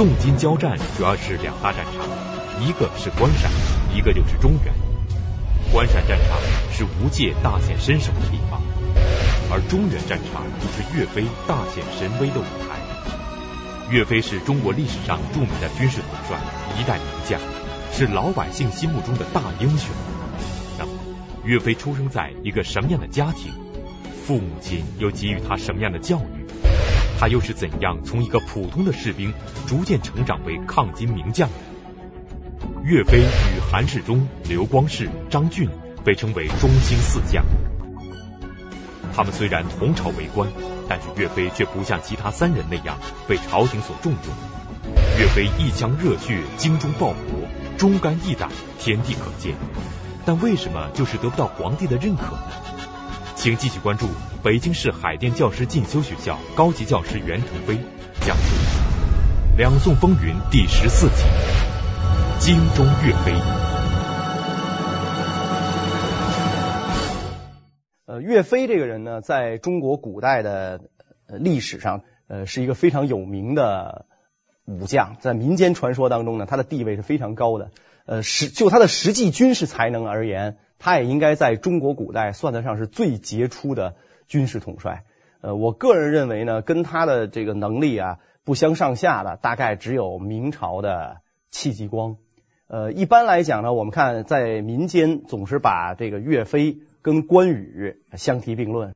宋金交战主要是两大战场，一个是关山，一个就是中原。关山战场是吴界大显身手的地方，而中原战场就是岳飞大显神威的舞台。岳飞是中国历史上著名的军事统帅，一代名将，是老百姓心目中的大英雄。那么，岳飞出生在一个什么样的家庭？父母亲又给予他什么样的教育？他又是怎样从一个普通的士兵逐渐成长为抗金名将的？岳飞与韩世忠、刘光世、张俊被称为中兴四将。他们虽然同朝为官，但是岳飞却不像其他三人那样被朝廷所重用。岳飞一腔热血，精忠报国，忠肝义胆，天地可见。但为什么就是得不到皇帝的认可呢？请继续关注北京市海淀教师进修学校高级教师袁腾飞讲述《两宋风云》第十四集《精忠岳飞》。呃，岳飞这个人呢，在中国古代的历史上，呃，是一个非常有名的武将，在民间传说当中呢，他的地位是非常高的。呃，实就他的实际军事才能而言，他也应该在中国古代算得上是最杰出的军事统帅。呃，我个人认为呢，跟他的这个能力啊不相上下的，大概只有明朝的戚继光。呃，一般来讲呢，我们看在民间总是把这个岳飞跟关羽相提并论。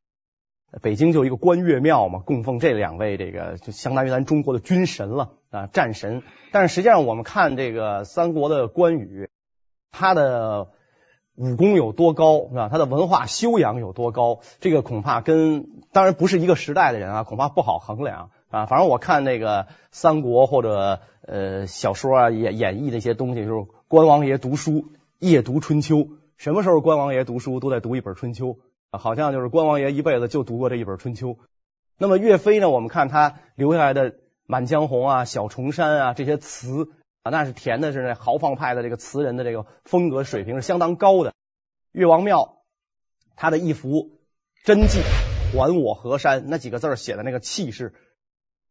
北京就一个关岳庙嘛，供奉这两位，这个就相当于咱中国的军神了啊，战神。但是实际上，我们看这个三国的关羽，他的武功有多高是吧？他的文化修养有多高？这个恐怕跟当然不是一个时代的人啊，恐怕不好衡量啊。反正我看那个三国或者呃小说啊演演绎那些东西，就是关王爷读书夜读春秋，什么时候关王爷读书都在读一本春秋。好像就是关王爷一辈子就读过这一本春秋。那么岳飞呢？我们看他留下来的《满江红》啊、《小重山》啊这些词啊，那是填的是那豪放派的这个词人的这个风格水平是相当高的。岳王庙他的一幅真迹还我河山那几个字写的那个气势，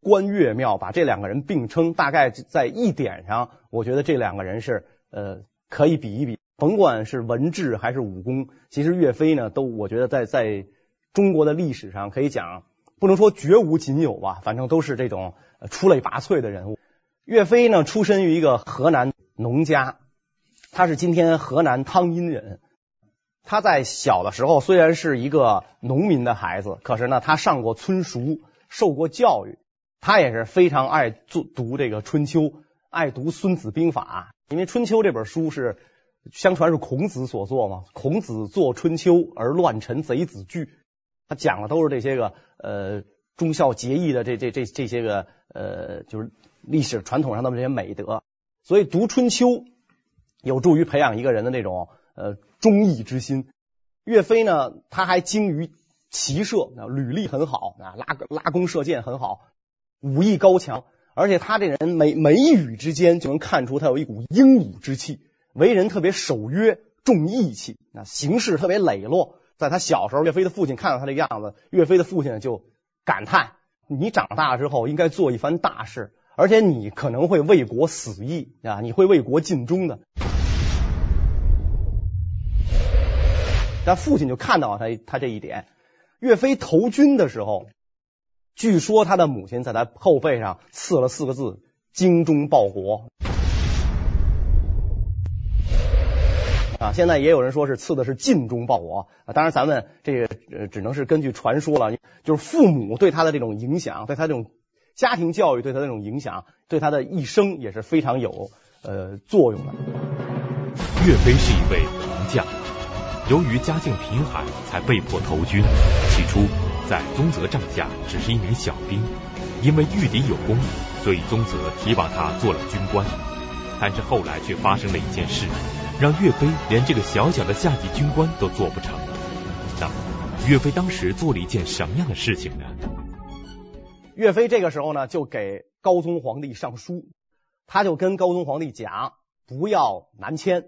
关岳庙把这两个人并称，大概在一点上，我觉得这两个人是呃可以比一比。甭管是文治还是武功，其实岳飞呢，都我觉得在在中国的历史上可以讲，不能说绝无仅有吧，反正都是这种出类拔萃的人物。岳飞呢，出身于一个河南农家，他是今天河南汤阴人。他在小的时候虽然是一个农民的孩子，可是呢，他上过村塾，受过教育，他也是非常爱读读这个《春秋》，爱读《孙子兵法》，因为《春秋》这本书是。相传是孔子所作嘛？孔子作《春秋》而乱臣贼子惧，他讲的都是这些个呃忠孝节义的这这这这些个呃就是历史传统上的这些美德，所以读《春秋》有助于培养一个人的那种呃忠义之心。岳飞呢，他还精于骑射，履历很好啊，拉拉弓射箭很好，武艺高强，而且他这人眉眉宇之间就能看出他有一股英武之气。为人特别守约、重义气，那行事特别磊落。在他小时候，岳飞的父亲看到他这个样子，岳飞的父亲就感叹：“你长大之后应该做一番大事，而且你可能会为国死义啊，你会为国尽忠的。”但父亲就看到了他他这一点。岳飞投军的时候，据说他的母亲在他后背上刺了四个字：“精忠报国。”啊，现在也有人说是刺的是尽忠报国啊，当然咱们这个呃只能是根据传说了，就是父母对他的这种影响，对他这种家庭教育对他的这种影响，对他的一生也是非常有呃作用的。岳飞是一位名将，由于家境贫寒，才被迫投军。起初在宗泽帐下只是一名小兵，因为御敌有功，所以宗泽提拔他做了军官。但是后来却发生了一件事。让岳飞连这个小小的下级军官都做不成。那，岳飞当时做了一件什么样的事情呢？岳飞这个时候呢，就给高宗皇帝上书，他就跟高宗皇帝讲，不要南迁，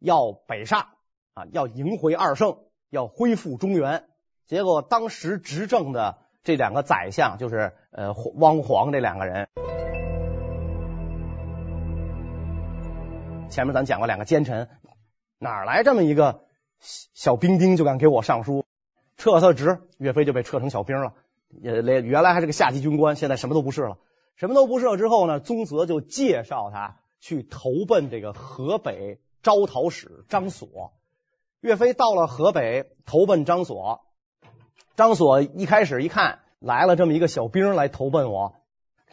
要北上啊，要迎回二圣，要恢复中原。结果当时执政的这两个宰相，就是呃汪黄这两个人，前面咱讲过两个奸臣，哪来这么一个小兵丁就敢给我上书？撤他职，岳飞就被撤成小兵了。也连原来还是个下级军官，现在什么都不是了。什么都不是了之后呢，宗泽就介绍他去投奔这个河北招讨使张所。岳飞到了河北投奔张所，张所一开始一看来了这么一个小兵来投奔我，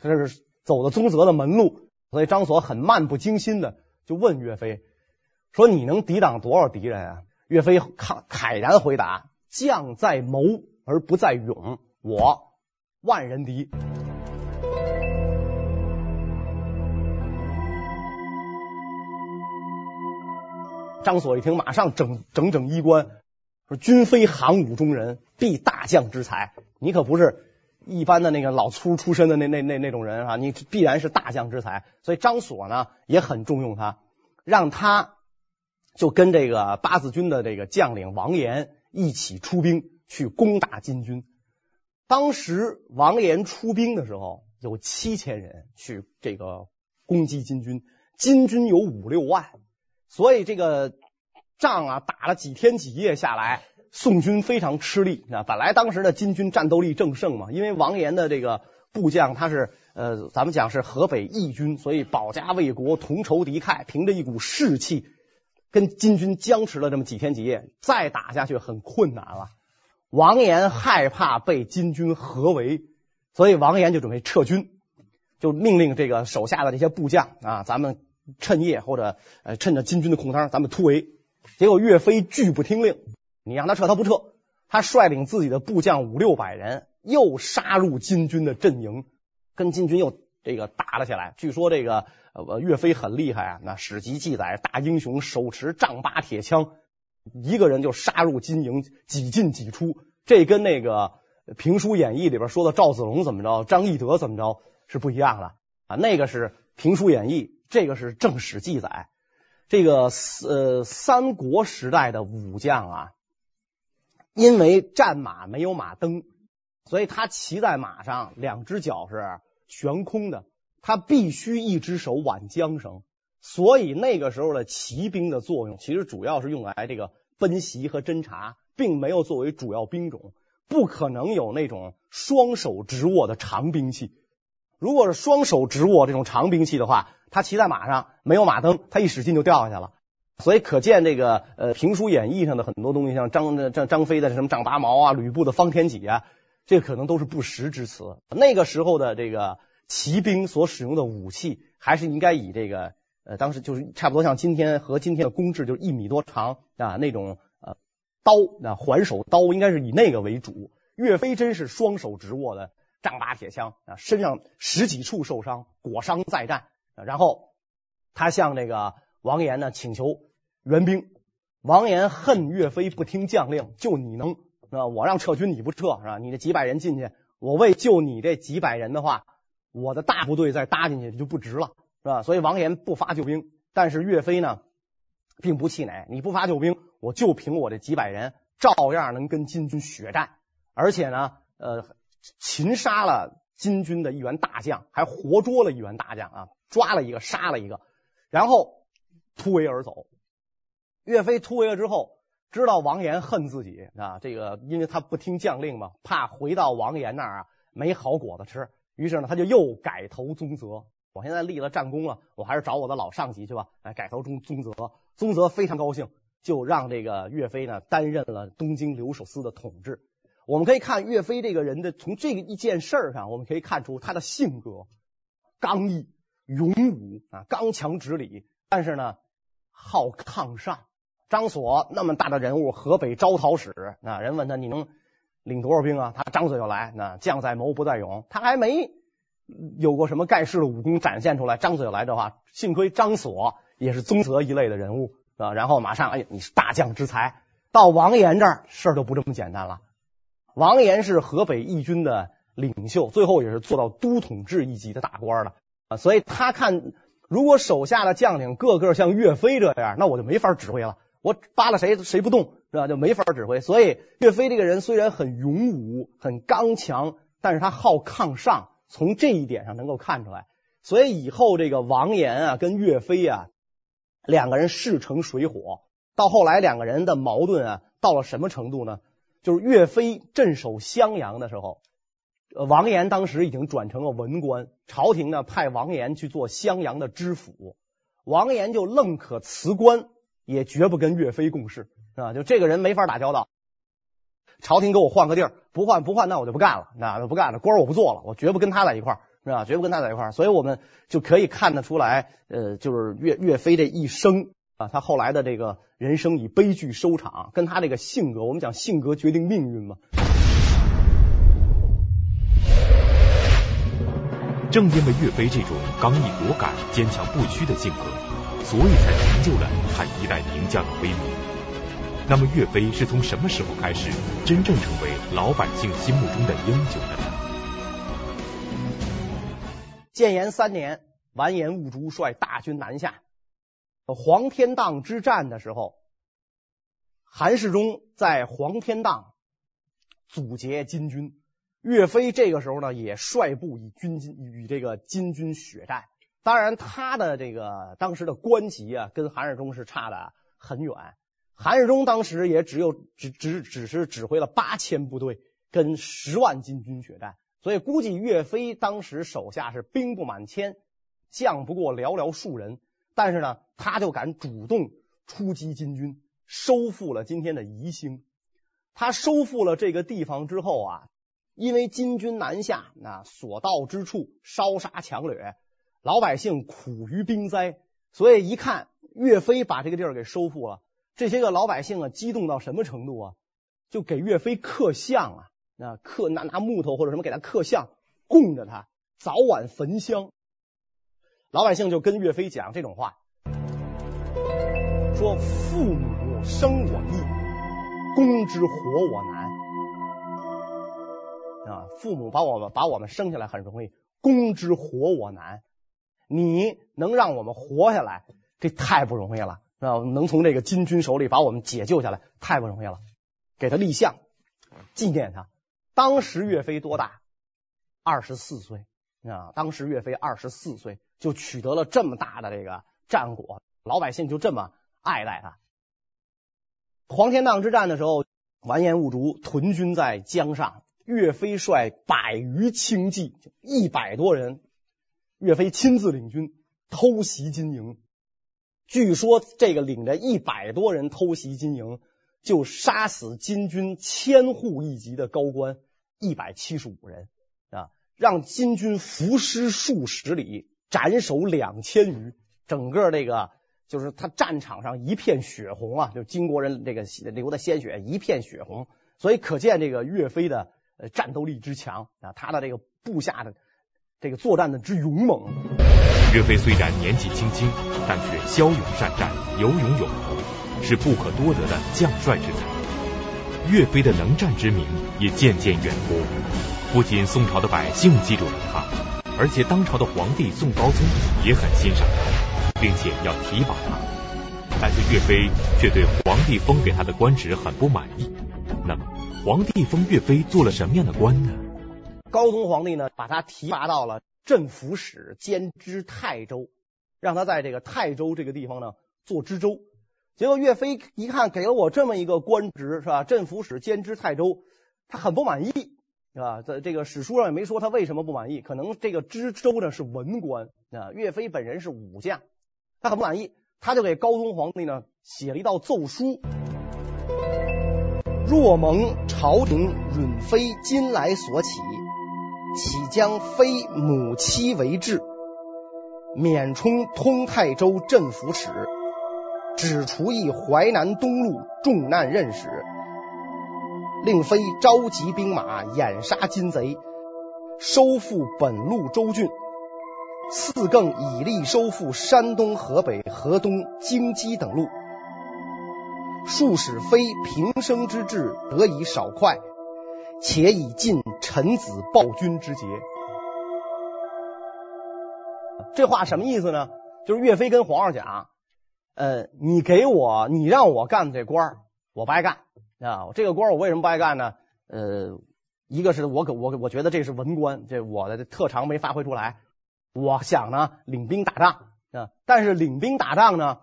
这是走的宗泽的门路，所以张所很漫不经心的就问岳飞说：“你能抵挡多少敌人啊？”岳飞慷慨然回答：“将在谋而不在勇。”我万人敌。张所一听，马上整整整衣冠，说：“君非行伍中人，必大将之才。你可不是一般的那个老粗出身的那那那那种人啊！你必然是大将之才。”所以张所呢也很重用他，让他就跟这个八字军的这个将领王延一起出兵去攻打金军。当时王延出兵的时候，有七千人去这个攻击金军，金军有五六万，所以这个仗啊打了几天几夜下来，宋军非常吃力。那本来当时的金军战斗力正盛嘛，因为王延的这个部将他是呃，咱们讲是河北义军，所以保家卫国、同仇敌忾，凭着一股士气，跟金军僵持了这么几天几夜，再打下去很困难了。王延害怕被金军合围，所以王延就准备撤军，就命令这个手下的这些部将啊，咱们趁夜或者呃趁着金军的空当，咱们突围。结果岳飞拒不听令，你让他撤他不撤，他率领自己的部将五六百人，又杀入金军的阵营，跟金军又这个打了起来。据说这个呃岳飞很厉害啊，那史籍记载大英雄手持丈八铁枪。一个人就杀入金营，几进几出，这跟那个《评书演义》里边说的赵子龙怎么着，张翼德怎么着是不一样的啊。那个是《评书演义》，这个是正史记载。这个呃三国时代的武将啊，因为战马没有马蹬，所以他骑在马上，两只脚是悬空的，他必须一只手挽缰绳。所以那个时候的骑兵的作用，其实主要是用来这个奔袭和侦察，并没有作为主要兵种，不可能有那种双手执握的长兵器。如果是双手执握这种长兵器的话，他骑在马上没有马蹬，他一使劲就掉下去了。所以可见这个呃《评书演义》上的很多东西，像张张张飞的什么丈八矛啊，吕布的方天戟啊，这可能都是不实之词。那个时候的这个骑兵所使用的武器，还是应该以这个。呃，当时就是差不多像今天和今天的公制，就是一米多长啊，那种呃刀，那环手刀应该是以那个为主。岳飞真是双手执握的丈八铁枪啊，身上十几处受伤，裹伤再战。然后他向这个王延呢请求援兵，王延恨岳飞不听将令，就你能啊，我让撤军你不撤是吧？你这几百人进去，我为救你这几百人的话，我的大部队再搭进去就不值了。是吧？所以王延不发救兵，但是岳飞呢，并不气馁。你不发救兵，我就凭我这几百人，照样能跟金军血战。而且呢，呃，擒杀了金军的一员大将，还活捉了一员大将啊，抓了一个，杀了一个，然后突围而走。岳飞突围了之后，知道王延恨自己啊，这个因为他不听将令嘛，怕回到王延那儿啊没好果子吃，于是呢，他就又改投宗泽。我现在立了战功了，我还是找我的老上级去吧。哎，改投宗宗泽，宗泽非常高兴，就让这个岳飞呢担任了东京留守司的统治。我们可以看岳飞这个人的，从这个一件事上，我们可以看出他的性格刚毅、勇武啊，刚强直理。但是呢，好抗上。张所那么大的人物，河北招讨使，那人问他你能领多少兵啊？他张嘴就来，那将在谋不在勇，他还没。有过什么盖世的武功展现出来？张嘴来的话，幸亏张所也是宗泽一类的人物啊。然后马上，哎呀，你是大将之才。到王岩这儿，事儿就不这么简单了。王岩是河北义军的领袖，最后也是做到都统制一级的大官了啊。所以他看，如果手下的将领个个像岳飞这样，那我就没法指挥了。我扒拉谁谁不动是吧？就没法指挥。所以岳飞这个人虽然很勇武、很刚强，但是他好抗上。从这一点上能够看出来，所以以后这个王延啊跟岳飞啊两个人势成水火。到后来，两个人的矛盾啊，到了什么程度呢？就是岳飞镇守襄阳的时候，王延当时已经转成了文官，朝廷呢派王延去做襄阳的知府，王岩就宁可辞官，也绝不跟岳飞共事啊！就这个人没法打交道。朝廷给我换个地儿，不换不换，那我就不干了，那就不干了，官我不做了，我绝不跟他在一块儿，是吧？绝不跟他在一块儿。所以我们就可以看得出来，呃，就是岳岳飞这一生。啊，他后来的这个人生以悲剧收场，跟他这个性格，我们讲性格决定命运嘛。正因为岳飞这种刚毅果敢、坚强不屈的性格，所以才成就了他一代名将的威名。那么，岳飞是从什么时候开始真正成为老百姓心目中的英雄的呢？建炎三年，完颜兀术率大军南下。黄天荡之战的时候，韩世忠在黄天荡阻截金军，岳飞这个时候呢也率部与军金与这个金军血战。当然，他的这个当时的官级啊，跟韩世忠是差的很远。韩世忠当时也只有只只只是指挥了八千部队，跟十万金军血战，所以估计岳飞当时手下是兵不满千，将不过寥寥数人。但是呢，他就敢主动出击金军，收复了今天的宜兴。他收复了这个地方之后啊，因为金军南下，那所到之处烧杀抢掠，老百姓苦于兵灾，所以一看岳飞把这个地儿给收复了，这些个老百姓啊，激动到什么程度啊？就给岳飞刻像啊，那刻拿拿木头或者什么给他刻像，供着他，早晚焚香。老百姓就跟岳飞讲这种话，说父母生我易，公之活我难啊！父母把我们把我们生下来很容易，公之活我难。你能让我们活下来，这太不容易了啊！能从这个金军手里把我们解救下来，太不容易了。给他立像，纪念他。当时岳飞多大？二十四岁啊！当时岳飞二十四岁。就取得了这么大的这个战果，老百姓就这么爱戴他。黄天荡之战的时候，完颜兀术屯军在江上，岳飞率百余轻骑，一百多人，岳飞亲自领军偷袭金营。据说这个领着一百多人偷袭金营，就杀死金军千户一级的高官一百七十五人啊，让金军伏尸数十里。斩首两千余，整个这个就是他战场上一片血红啊，就金国人这个流的鲜血一片血红，所以可见这个岳飞的战斗力之强啊，他的这个部下的这个作战的之勇猛。岳飞虽然年纪轻轻，但却骁勇善战，有勇有谋，是不可多得的将帅之才。岳飞的能战之名也渐渐远播，不仅宋朝的百姓记住了他。而且当朝的皇帝宋高宗也很欣赏他，并且要提拔他，但是岳飞却对皇帝封给他的官职很不满意。那么，皇帝封岳飞做了什么样的官呢？高宗皇帝呢，把他提拔到了镇抚使兼知泰州，让他在这个泰州这个地方呢做知州。结果岳飞一看，给了我这么一个官职，是吧？镇抚使兼知泰州，他很不满意。啊，在这个史书上也没说他为什么不满意，可能这个知州呢是文官啊，岳飞本人是武将，他很不满意，他就给高宗皇帝呢写了一道奏书：若蒙朝廷允非今来所起，岂将非母妻为质，免充通泰州镇抚使，只除役淮南东路重难任使。令非召集兵马掩杀金贼，收复本路州郡；四更以力收复山东、河北、河东、京畿等路。数使非平生之志得以少快，且以尽臣子暴君之节。这话什么意思呢？就是岳飞跟皇上讲，呃，你给我，你让我干这官，我不爱干。啊，这个官我为什么不爱干呢？呃，一个是我可我我觉得这是文官，这我的特长没发挥出来。我想呢，领兵打仗啊，但是领兵打仗呢，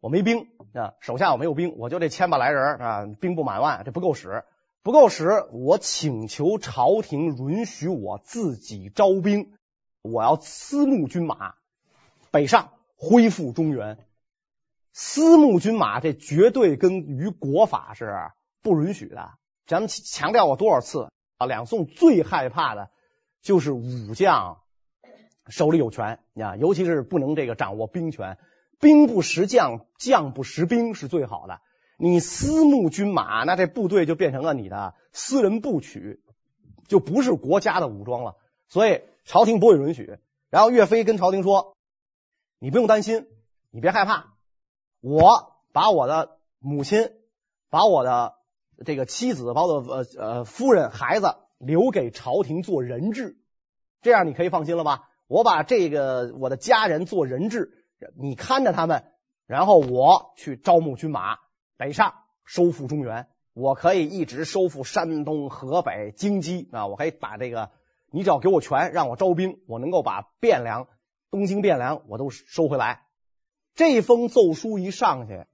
我没兵啊，手下我没有兵，我就这千把来人啊，兵不满万，这不够使，不够使，我请求朝廷允许我自己招兵，我要私募军马北上，恢复中原。私募军马这绝对跟于国法是不允许的。咱们强调过多少次啊？两宋最害怕的就是武将手里有权啊，尤其是不能这个掌握兵权，兵不识将，将不识兵是最好的。你私募军马，那这部队就变成了你的私人部曲，就不是国家的武装了。所以朝廷不会允许。然后岳飞跟朝廷说：“你不用担心，你别害怕。”我把我的母亲，把我的这个妻子，把我的呃呃夫人、孩子留给朝廷做人质，这样你可以放心了吧？我把这个我的家人做人质，你看着他们，然后我去招募军马北上，收复中原。我可以一直收复山东、河北、京畿啊！我可以把这个，你只要给我权，让我招兵，我能够把汴梁、东京汴梁我都收回来。这封奏书一上去，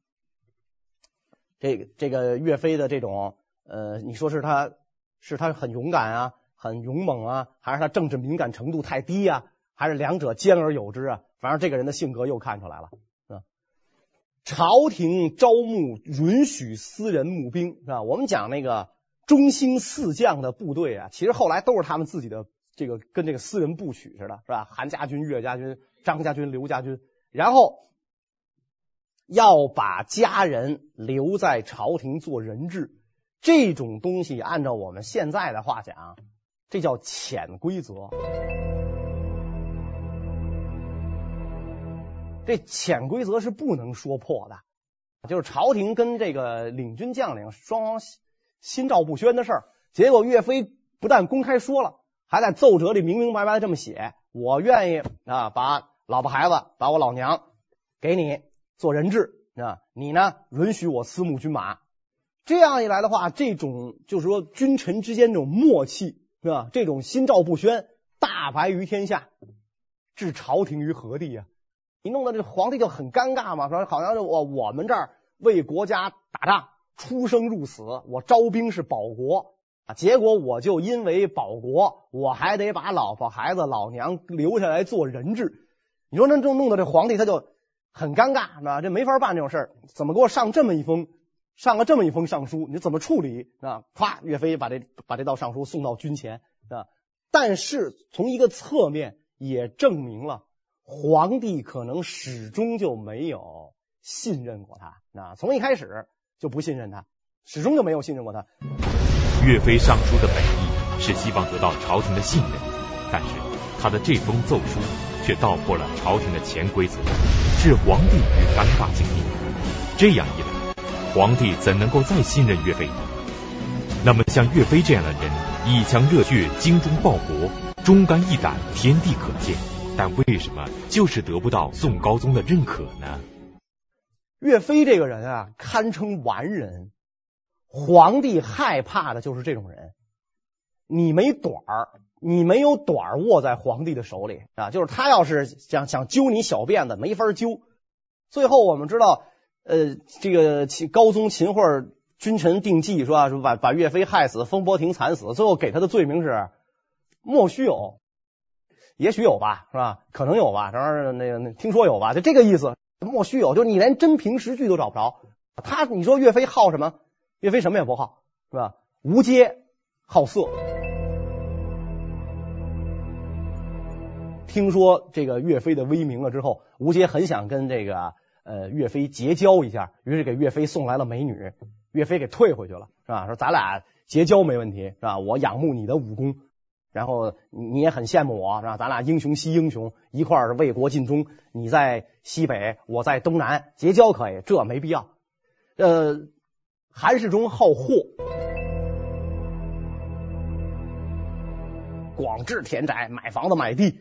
这个这个岳飞的这种呃，你说是他是他很勇敢啊，很勇猛啊，还是他政治敏感程度太低、啊，还是两者兼而有之啊？反正这个人的性格又看出来了。朝廷招募允许私人募兵是吧？我们讲那个中兴四将的部队啊，其实后来都是他们自己的这个跟这个私人部曲似的，是吧？韩家军、岳家军、张家军、刘家军，然后。要把家人留在朝廷做人质，这种东西按照我们现在的话讲，这叫潜规则。这潜规则是不能说破的，就是朝廷跟这个领军将领双方心照不宣的事儿。结果岳飞不但公开说了，还在奏折里明明白白的这么写：我愿意啊，把老婆孩子，把我老娘给你。做人质啊，你呢允许我私募军马，这样一来的话，这种就是说君臣之间这种默契是吧？这种心照不宣，大白于天下，置朝廷于何地呀？你弄得这皇帝就很尴尬嘛，说好像我我们这儿为国家打仗，出生入死，我招兵是保国啊，结果我就因为保国，我还得把老婆孩子老娘留下来做人质，你说那就弄得这皇帝他就。很尴尬，是吧？这没法办这种事，怎么给我上这么一封，上了这么一封上书？你怎么处理啊？咵，岳飞把这把这道上书送到军前啊。但是从一个侧面也证明了皇帝可能始终就没有信任过他啊，从一开始就不信任他，始终就没有信任过他。岳飞上书的本意是希望得到朝廷的信任，但是他的这封奏书却道破了朝廷的潜规则。置皇帝于尴尬境地，这样一来，皇帝怎能够再信任岳飞呢？那么像岳飞这样的人，一腔热血，精忠报国，忠肝义胆，天地可见。但为什么就是得不到宋高宗的认可呢？岳飞这个人啊，堪称完人。皇帝害怕的就是这种人。你没短儿。你没有短儿握在皇帝的手里啊，就是他要是想想揪你小辫子，没法揪。最后我们知道，呃，这个秦高宗秦桧君臣定计说说把把岳飞害死，风波亭惨死，最后给他的罪名是莫须有，也许有吧，是吧？可能有吧，然后那个听说有吧，就这个意思。莫须有，就是你连真凭实据都找不着。他你说岳飞好什么？岳飞什么也不好，是吧？无阶好色。听说这个岳飞的威名了之后，吴阶很想跟这个呃岳飞结交一下，于是给岳飞送来了美女，岳飞给退回去了，是吧？说咱俩结交没问题，是吧？我仰慕你的武功，然后你也很羡慕我，是吧？咱俩英雄惜英雄，一块儿为国尽忠。你在西北，我在东南，结交可以，这没必要。呃，韩世忠好货，广置田宅，买房子买地。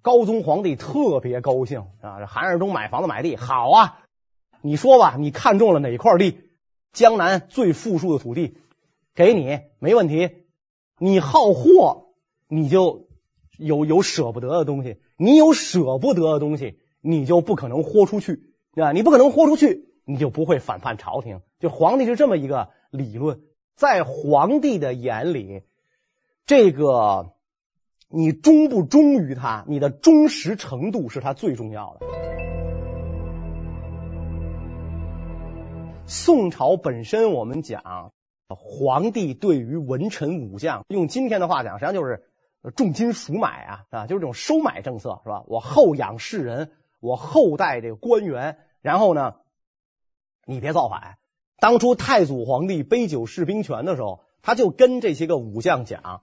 高宗皇帝特别高兴啊！这韩世忠买房子买地好啊！你说吧，你看中了哪块地？江南最富庶的土地，给你没问题。你好货，你就有有舍不得的东西。你有舍不得的东西，你就不可能豁出去。对吧？你不可能豁出去，你就不会反叛朝廷。就皇帝是这么一个理论，在皇帝的眼里，这个你忠不忠于他，你的忠实程度是他最重要的。宋朝本身，我们讲皇帝对于文臣武将，用今天的话讲，实际上就是重金赎买啊，啊，就是这种收买政策，是吧？我厚养士人，我厚待这个官员，然后呢，你别造反。当初太祖皇帝杯酒释兵权的时候，他就跟这些个武将讲，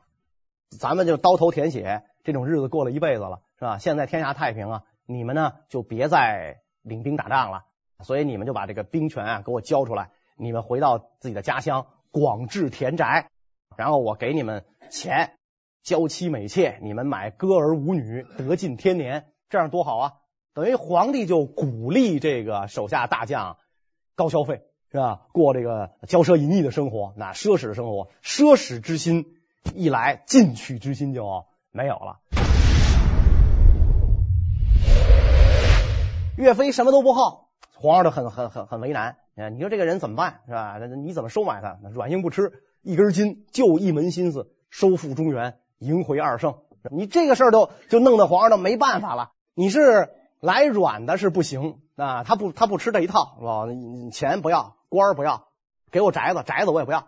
咱们就刀头舔血，这种日子过了一辈子了，是吧？现在天下太平啊，你们呢就别再领兵打仗了。所以你们就把这个兵权啊给我交出来，你们回到自己的家乡，广置田宅，然后我给你们钱，娇妻美妾，你们买歌儿舞女，得尽天年，这样多好啊！等于皇帝就鼓励这个手下大将高消费，是吧？过这个骄奢淫逸的生活，那奢侈的生活，奢侈之心一来，进取之心就没有了。岳飞什么都不好。皇上都很很很很为难，你说这个人怎么办是吧？你怎么收买他？软硬不吃，一根筋，就一门心思收复中原，迎回二圣。你这个事儿都就弄得皇上都没办法了。你是来软的是不行啊，他不他不吃这一套是吧？钱不要，官儿不要，给我宅子，宅子我也不要，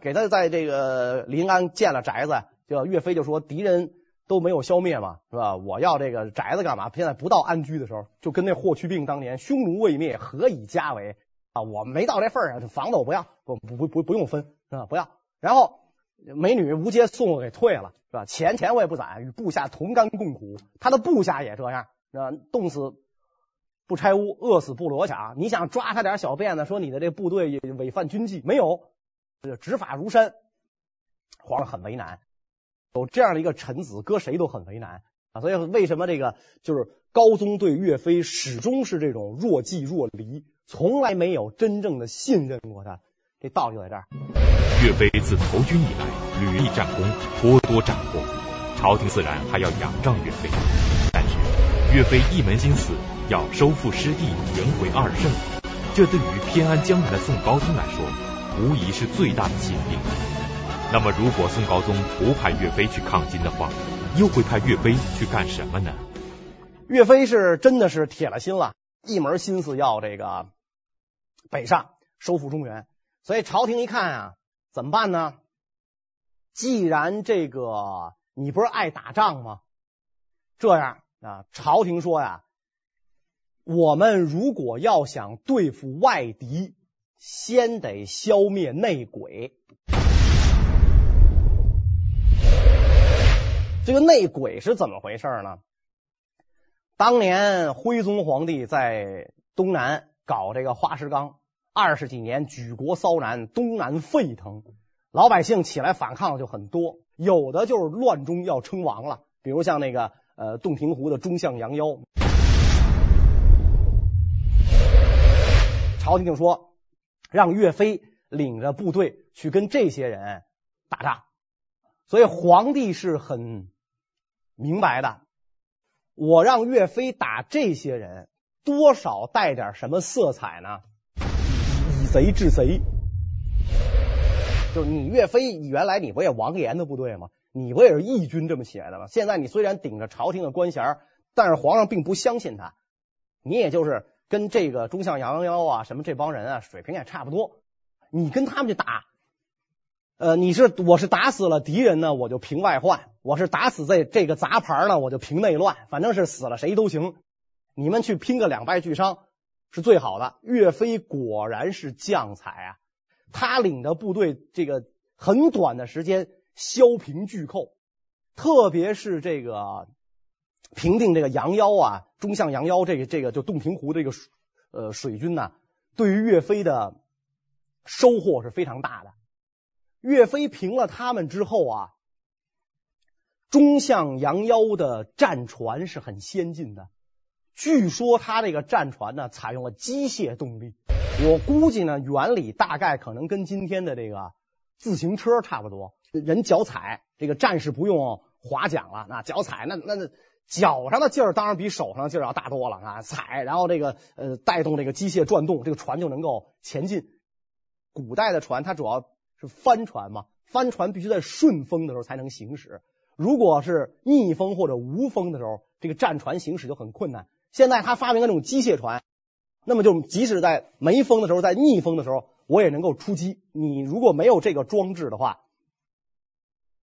给他在这个临安建了宅子，就岳飞就说敌人。都没有消灭嘛，是吧？我要这个宅子干嘛？现在不到安居的时候，就跟那霍去病当年匈奴未灭，何以家为啊？我没到这份儿上，这房子我不要，不不不不用分，是吧？不要。然后美女无接送我给退了，是吧？钱钱我也不攒，与部下同甘共苦。他的部下也这样，是吧？冻死不拆屋，饿死不裸抢。你想抓他点小辫子，说你的这部队违反军纪，没有，这执法如山。皇上很为难。有这样的一个臣子，搁谁都很为难啊！所以为什么这个就是高宗对岳飞始终是这种若即若离，从来没有真正的信任过他？这道理在这儿。岳飞自投军以来，屡立战功，颇多斩获，朝廷自然还要仰仗岳飞。但是岳飞一门心思要收复失地，赢回二圣，这对于偏安江南的宋高宗来说，无疑是最大的心病。那么，如果宋高宗不派岳飞去抗金的话，又会派岳飞去干什么呢？岳飞是真的是铁了心了，一门心思要这个北上收复中原。所以朝廷一看啊，怎么办呢？既然这个你不是爱打仗吗？这样啊，朝廷说呀，我们如果要想对付外敌，先得消灭内鬼。这个内鬼是怎么回事呢？当年徽宗皇帝在东南搞这个花石纲，二十几年举国骚然，东南沸腾，老百姓起来反抗就很多，有的就是乱中要称王了，比如像那个呃洞庭湖的忠相杨妖，朝廷就说让岳飞领着部队去跟这些人打仗，所以皇帝是很。明白的，我让岳飞打这些人，多少带点什么色彩呢？贼治贼，就是你岳飞原来你不也王延的部队吗？你不也是义军这么起来的吗？现在你虽然顶着朝廷的官衔，但是皇上并不相信他，你也就是跟这个忠相杨幺啊什么这帮人啊水平也差不多，你跟他们去打。呃，你是我是打死了敌人呢，我就平外患；我是打死这这个杂牌呢，我就平内乱。反正是死了谁都行，你们去拼个两败俱伤是最好的。岳飞果然是将才啊，他领的部队这个很短的时间削平巨寇，特别是这个平定这个杨夭啊，忠相杨夭这个这个就洞庭湖这个呃水军呐，对于岳飞的收获是非常大的。岳飞平了他们之后啊，忠相杨夭的战船是很先进的。据说他这个战船呢，采用了机械动力。我估计呢，原理大概可能跟今天的这个自行车差不多。人脚踩，这个战士不用划桨了，那脚踩那那那脚上的劲儿当然比手上的劲儿要大多了啊！踩，然后这个呃带动这个机械转动，这个船就能够前进。古代的船它主要是帆船嘛，帆船必须在顺风的时候才能行驶，如果是逆风或者无风的时候，这个战船行驶就很困难。现在他发明了这种机械船，那么就即使在没风的时候，在逆风的时候，我也能够出击。你如果没有这个装置的话，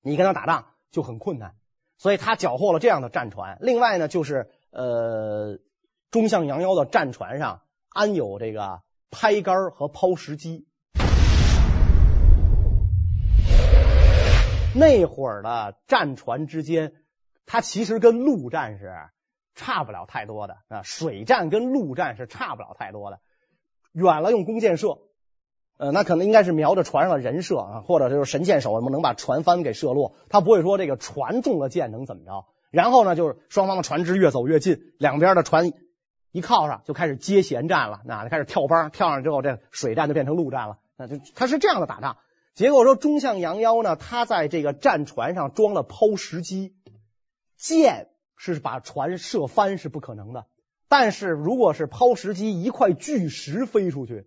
你跟他打仗就很困难。所以他缴获了这样的战船。另外呢，就是呃，中向阳腰的战船上安有这个拍杆和抛石机。那会儿的战船之间，它其实跟陆战是差不了太多的啊。水战跟陆战是差不了太多的。远了用弓箭射，呃，那可能应该是瞄着船上的人射啊，或者就是神箭手能把船帆给射落。他不会说这个船中了箭能怎么着。然后呢，就是双方的船只越走越近，两边的船一靠上，就开始接舷战了。那开始跳帮，跳上之后，这水战就变成陆战了。那就他是这样的打仗。结果说中向阳腰呢，他在这个战船上装了抛石机，箭是把船射翻是不可能的。但是如果是抛石机一块巨石飞出去，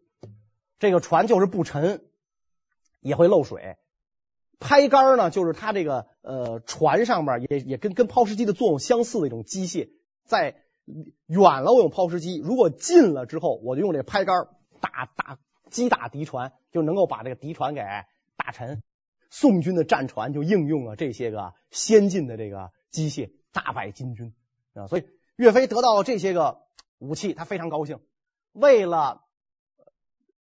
这个船就是不沉，也会漏水。拍杆呢，就是它这个呃船上面也也跟跟抛石机的作用相似的一种机械，在远了我用抛石机，如果近了之后，我就用这拍杆打打击打敌船，就能够把这个敌船给打沉。宋军的战船就应用了这些个先进的这个机械，大败金军啊，所以。岳飞得到了这些个武器，他非常高兴。为了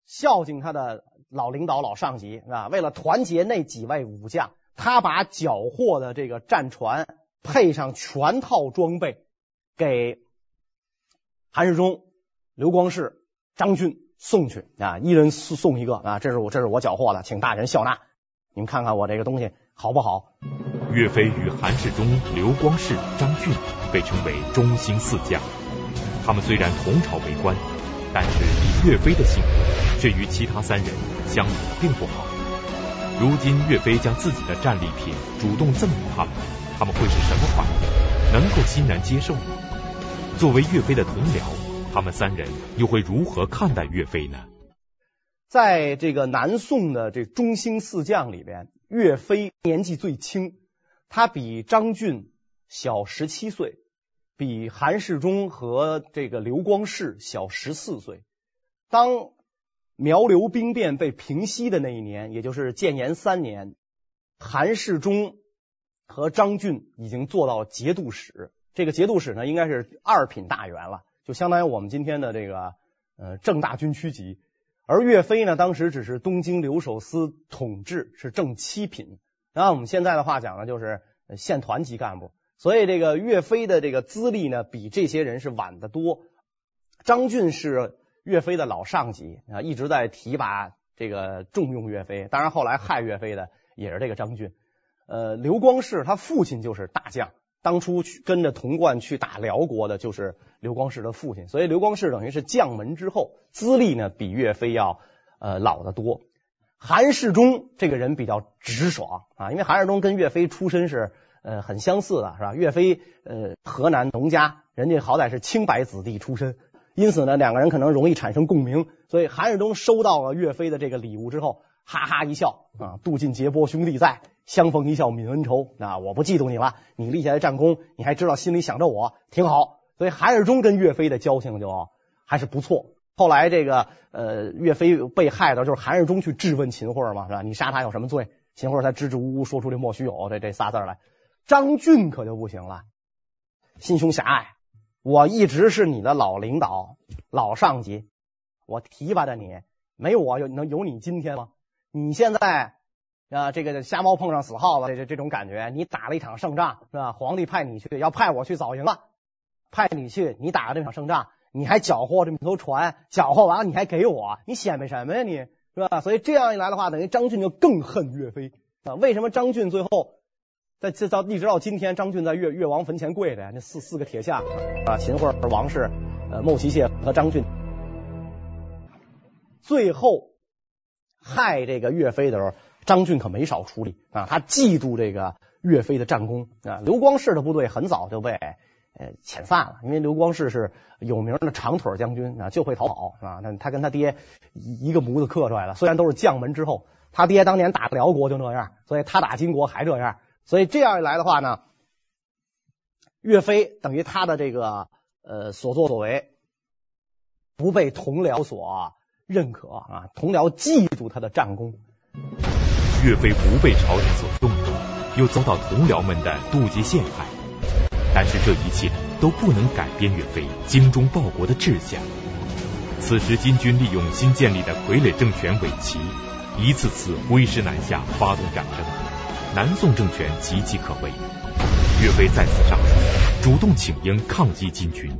孝敬他的老领导、老上级啊，为了团结那几位武将，他把缴获的这个战船配上全套装备，给韩世忠、刘光世、张俊送去啊，一人送送一个啊，这是我这是我缴获的，请大人笑纳。你们看看我这个东西好不好？岳飞与韩世忠、刘光世、张俊被称为中兴四将。他们虽然同朝为官，但是以岳飞的性格，却与其他三人相处并不好。如今岳飞将自己的战利品主动赠与他们，他们会是什么反应？能够欣然接受吗？作为岳飞的同僚，他们三人又会如何看待岳飞呢？在这个南宋的这中兴四将里边，岳飞年纪最轻。他比张俊小十七岁，比韩世忠和这个刘光世小十四岁。当苗刘兵变被平息的那一年，也就是建炎三年，韩世忠和张俊已经做到节度使。这个节度使呢，应该是二品大员了，就相当于我们今天的这个呃正大军区级。而岳飞呢，当时只是东京留守司统制，是正七品。那我们现在的话讲呢，就是县团级干部，所以这个岳飞的这个资历呢，比这些人是晚得多。张俊是岳飞的老上级啊，一直在提拔这个重用岳飞。当然后来害岳飞的也是这个张俊。呃，刘光世他父亲就是大将，当初去跟着童贯去打辽国的就是刘光世的父亲，所以刘光世等于是将门之后，资历呢比岳飞要呃老得多。韩世忠这个人比较直爽啊，因为韩世忠跟岳飞出身是呃很相似的，是吧？岳飞呃河南农家，人家好歹是清白子弟出身，因此呢两个人可能容易产生共鸣。所以韩世忠收到了岳飞的这个礼物之后，哈哈一笑啊，渡尽劫波兄弟在，相逢一笑泯恩仇啊！我不嫉妒你了，你立下来战功，你还知道心里想着我，挺好。所以韩世忠跟岳飞的交情就还是不错。后来这个呃，岳飞被害的就是韩世忠去质问秦桧嘛，是吧？你杀他有什么罪？秦桧才支支吾吾说出这莫须有这这仨字来。张俊可就不行了，心胸狭隘。我一直是你的老领导、老上级，我提拔的你，没我有能有你今天吗？你现在啊，这个瞎猫碰上死耗子，这这这种感觉，你打了一场胜仗是吧？皇帝派你去，要派我去早赢了，派你去，你打了这场胜仗。你还缴获这么多船，缴获完了你还给我，你显摆什么呀？你是吧？所以这样一来的话，等于张俊就更恨岳飞啊。为什么张俊最后在这到一直到今天，张俊在岳岳王坟前跪着呀？那四四个铁像啊，秦桧、王氏、呃牟齐谢和张俊，最后害这个岳飞的时候，张俊可没少出力啊。他嫉妒这个岳飞的战功啊。刘光世的部队很早就被呃遣散了，因为刘光世是有名的长腿将军啊，就会逃跑啊。那他跟他爹一个模子刻出来了，虽然都是将门之后，他爹当年打辽国就那样，所以他打金国还这样。所以这样一来的话呢，岳飞等于他的这个呃所作所为不被同僚所认可啊，同僚嫉妒他的战功。岳飞不被朝廷所重用，又遭到同僚们的妒忌陷害，但是这一切都不能改变岳飞精忠报国的志向。此时金军利用新建立的傀儡政权伪齐，一次次挥师南下，发动战争。南宋政权岌岌可危，岳飞再次上书，主动请缨抗击金军。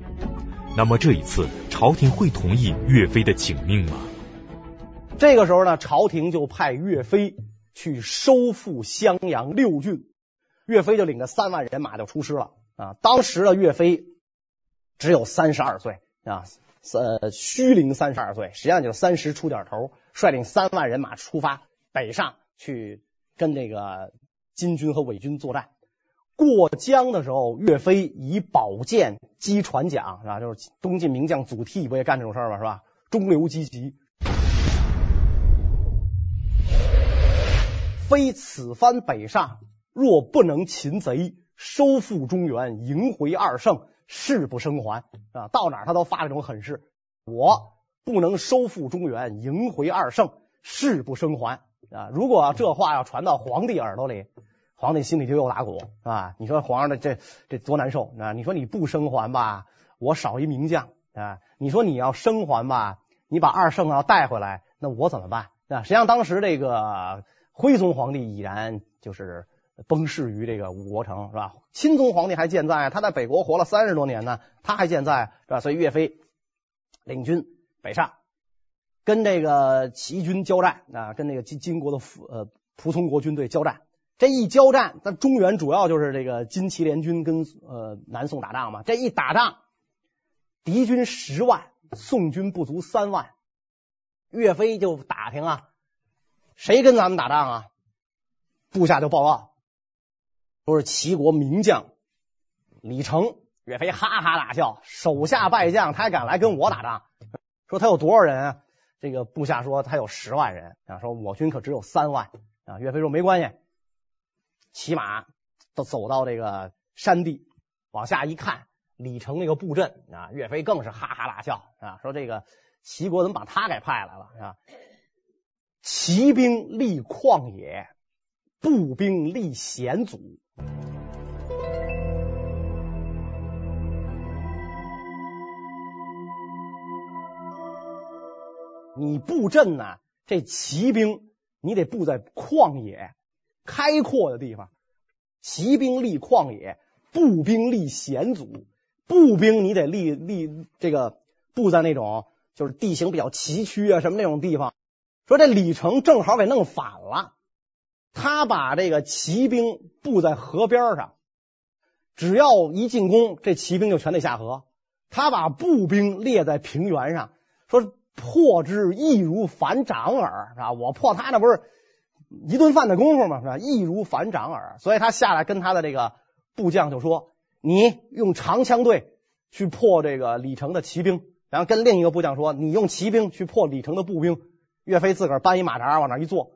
那么这一次，朝廷会同意岳飞的请命吗？这个时候呢，朝廷就派岳飞去收复襄阳六郡，岳飞就领着三万人马就出师了啊。当时的岳飞只有三十二岁啊，呃，虚龄三十二岁，实际上就是三十出点头，率领三万人马出发北上去跟这个。金军和伪军作战，过江的时候，岳飞以宝剑击船桨，是吧？就是东晋名将祖逖不也干这种事儿吗？是吧？中流击楫，非此番北上，若不能擒贼，收复中原，迎回二圣，誓不生还啊！到哪儿他都发这种狠誓，我不能收复中原，迎回二圣，誓不生还。啊，如果这话要传到皇帝耳朵里，皇帝心里就又打鼓，啊？你说皇上的这这多难受啊！你说你不生还吧，我少一名将啊！你说你要生还吧，你把二圣要带回来，那我怎么办？啊，实际上当时这个徽宗皇帝已然就是崩逝于这个五国城，是吧？钦宗皇帝还健在，他在北国活了三十多年呢，他还健在，是吧？所以岳飞领军北上。跟这个齐军交战啊，跟那个金金国的呃仆从国军队交战。这一交战，那中原主要就是这个金齐联军跟呃南宋打仗嘛。这一打仗，敌军十万，宋军不足三万。岳飞就打听啊，谁跟咱们打仗啊？部下就报告，都是齐国名将李成。岳飞哈哈大笑，手下败将，他还敢来跟我打仗？说他有多少人啊？这个部下说他有十万人啊，说我军可只有三万啊。岳飞说没关系，骑马都走到这个山地，往下一看，李成那个布阵啊，岳飞更是哈哈大笑啊，说这个齐国怎么把他给派来了啊？骑兵立旷野，步兵立险阻。你布阵呢？这骑兵你得布在旷野、开阔的地方。骑兵立旷野，步兵立险阻。步兵你得立立这个布在那种就是地形比较崎岖啊什么那种地方。说这李成正好给弄反了，他把这个骑兵布在河边上，只要一进攻，这骑兵就全得下河。他把步兵列在平原上，说。破之易如反掌耳，是吧？我破他那不是一顿饭的功夫吗？是吧？易如反掌耳，所以他下来跟他的这个部将就说：“你用长枪队去破这个李成的骑兵，然后跟另一个部将说：你用骑兵去破李成的步兵。”岳飞自个儿搬一马扎往那一坐，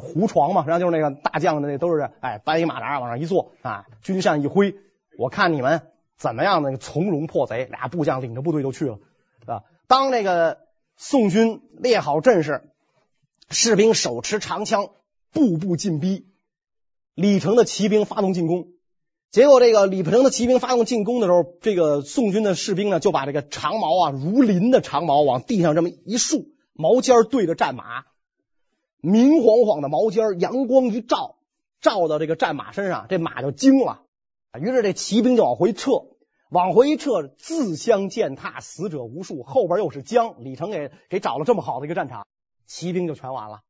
胡床嘛，实际上就是那个大将的那都是哎搬一马扎往上一坐啊，军扇一挥，我看你们怎么样那个从容破贼。俩部将领着部队就去了，啊？当那个。宋军列好阵势，士兵手持长枪，步步进逼。李成的骑兵发动进攻，结果这个李成的骑兵发动进攻的时候，这个宋军的士兵呢，就把这个长矛啊，如林的长矛往地上这么一竖，矛尖对着战马，明晃晃的毛尖，阳光一照，照到这个战马身上，这马就惊了，于是这骑兵就往回撤。往回一撤，自相践踏，死者无数。后边又是江，李成给给找了这么好的一个战场，骑兵就全完了。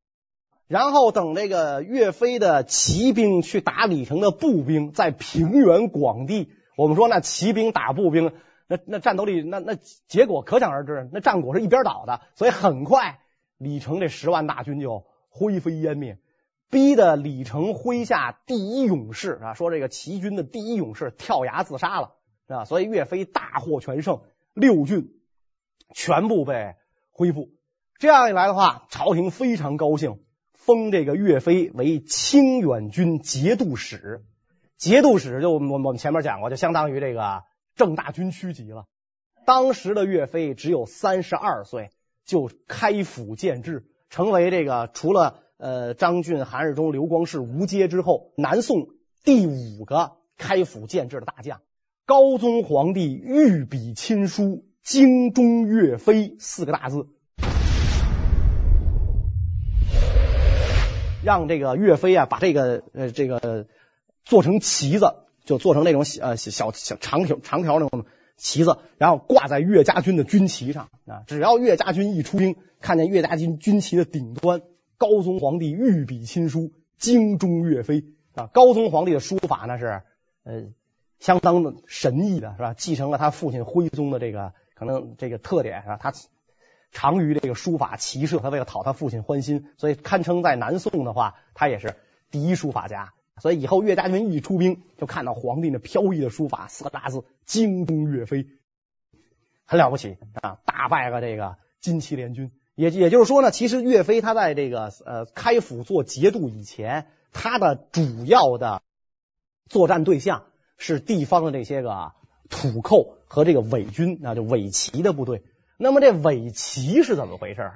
然后等这个岳飞的骑兵去打李成的步兵，在平原广地，我们说那骑兵打步兵，那那战斗力，那那结果可想而知，那战果是一边倒的。所以很快，李成这十万大军就灰飞烟灭，逼得李成麾下第一勇士啊，说这个齐军的第一勇士跳崖自杀了。啊，所以岳飞大获全胜，六郡全部被恢复。这样一来的话，朝廷非常高兴，封这个岳飞为清远军节度使。节度使就我们我们前面讲过，就相当于这个正大军区级了。当时的岳飞只有三十二岁，就开府建制，成为这个除了呃张俊、韩世忠、刘光世、吴阶之后，南宋第五个开府建制的大将。高宗皇帝御笔亲书“精忠岳飞”四个大字，让这个岳飞啊把这个呃这个做成旗子，就做成那种呃小小长条长条那种。旗子，然后挂在岳家军的军旗上啊！只要岳家军一出兵，看见岳家军军旗的顶端，高宗皇帝御笔亲书“精忠岳飞”啊！高宗皇帝的书法呢是呃相当的神异的，是吧？继承了他父亲徽宗的这个可能这个特点啊，他长于这个书法骑射，他为了讨他父亲欢心，所以堪称在南宋的话，他也是第一书法家。所以以后岳家军一出兵，就看到皇帝那飘逸的书法，四个大字“精忠岳飞”，很了不起啊！大败了这个金祁联军。也也就是说呢，其实岳飞他在这个呃开府做节度以前，他的主要的作战对象是地方的这些个土寇和这个伪军，那就伪齐的部队。那么这伪齐是怎么回事？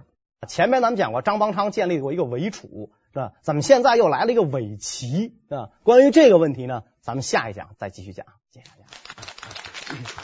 前面咱们讲过，张邦昌建立过一个伪楚。是吧？怎么现在又来了一个伪齐？啊，关于这个问题呢，咱们下一讲再继续讲。谢谢大家。